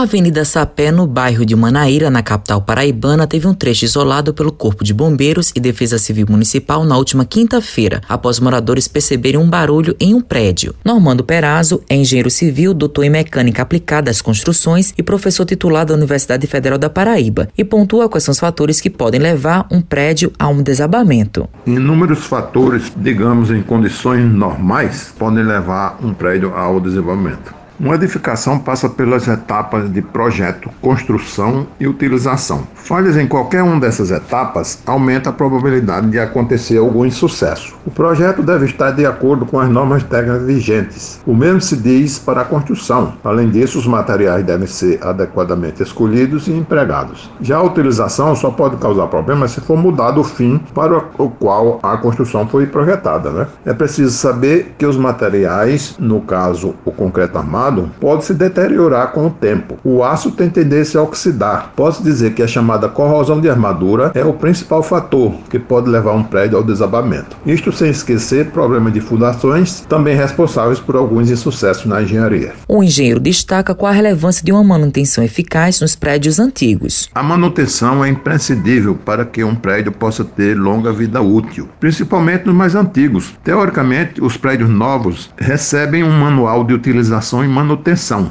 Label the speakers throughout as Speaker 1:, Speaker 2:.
Speaker 1: A Avenida Sapé, no bairro de Manaíra, na capital paraibana, teve um trecho isolado pelo Corpo de Bombeiros e Defesa Civil Municipal na última quinta-feira, após moradores perceberem um barulho em um prédio. Normando Perazzo é engenheiro civil, doutor em mecânica aplicada às construções e professor titular da Universidade Federal da Paraíba, e pontua quais são os fatores que podem levar um prédio a um desabamento.
Speaker 2: Inúmeros fatores, digamos em condições normais, podem levar um prédio ao desabamento. Uma edificação passa pelas etapas de projeto, construção e utilização. Falhas em qualquer uma dessas etapas aumenta a probabilidade de acontecer algum insucesso. O projeto deve estar de acordo com as normas técnicas vigentes. O mesmo se diz para a construção. Além disso, os materiais devem ser adequadamente escolhidos e empregados. Já a utilização só pode causar problemas se for mudado o fim para o qual a construção foi projetada. Né? É preciso saber que os materiais, no caso o concreto armado, pode se deteriorar com o tempo. O aço tem tendência a oxidar. Posso dizer que a chamada corrosão de armadura é o principal fator que pode levar um prédio ao desabamento. Isto sem esquecer problemas de fundações, também responsáveis por alguns insucessos na engenharia.
Speaker 1: O engenheiro destaca qual a relevância de uma manutenção eficaz nos prédios antigos.
Speaker 2: A manutenção é imprescindível para que um prédio possa ter longa vida útil, principalmente nos mais antigos. Teoricamente, os prédios novos recebem um manual de utilização e manutenção.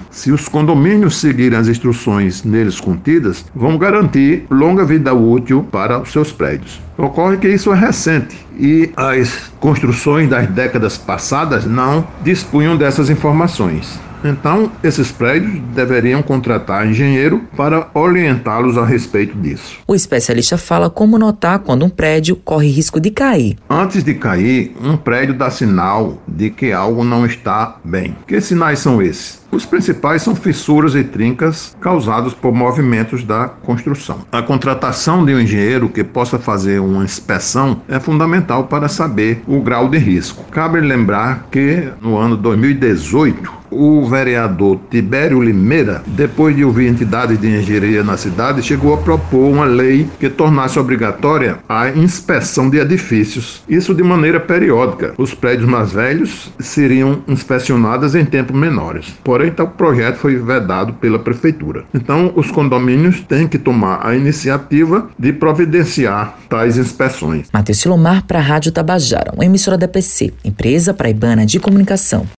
Speaker 2: Se os condomínios seguirem as instruções neles contidas, vão garantir longa vida útil para os seus prédios. Ocorre que isso é recente e as construções das décadas passadas não dispunham dessas informações. Então, esses prédios deveriam contratar engenheiro para orientá-los a respeito disso.
Speaker 1: O especialista fala como notar quando um prédio corre risco de cair.
Speaker 2: Antes de cair, um prédio dá sinal de que algo não está bem. Que sinais são esses? Os principais são fissuras e trincas causados por movimentos da construção. A contratação de um engenheiro que possa fazer uma inspeção é fundamental para saber o grau de risco. Cabe lembrar que no ano 2018 o vereador Tibério Limeira, depois de ouvir entidades de engenharia na cidade, chegou a propor uma lei que tornasse obrigatória a inspeção de edifícios, isso de maneira periódica. Os prédios mais velhos seriam inspecionados em tempos menores. Porém, tal projeto foi vedado pela prefeitura. Então, os condomínios têm que tomar a iniciativa de providenciar tais inspeções.
Speaker 1: Matheus Silomar para a Rádio Tabajara, uma emissora da PC, empresa paraibana de comunicação.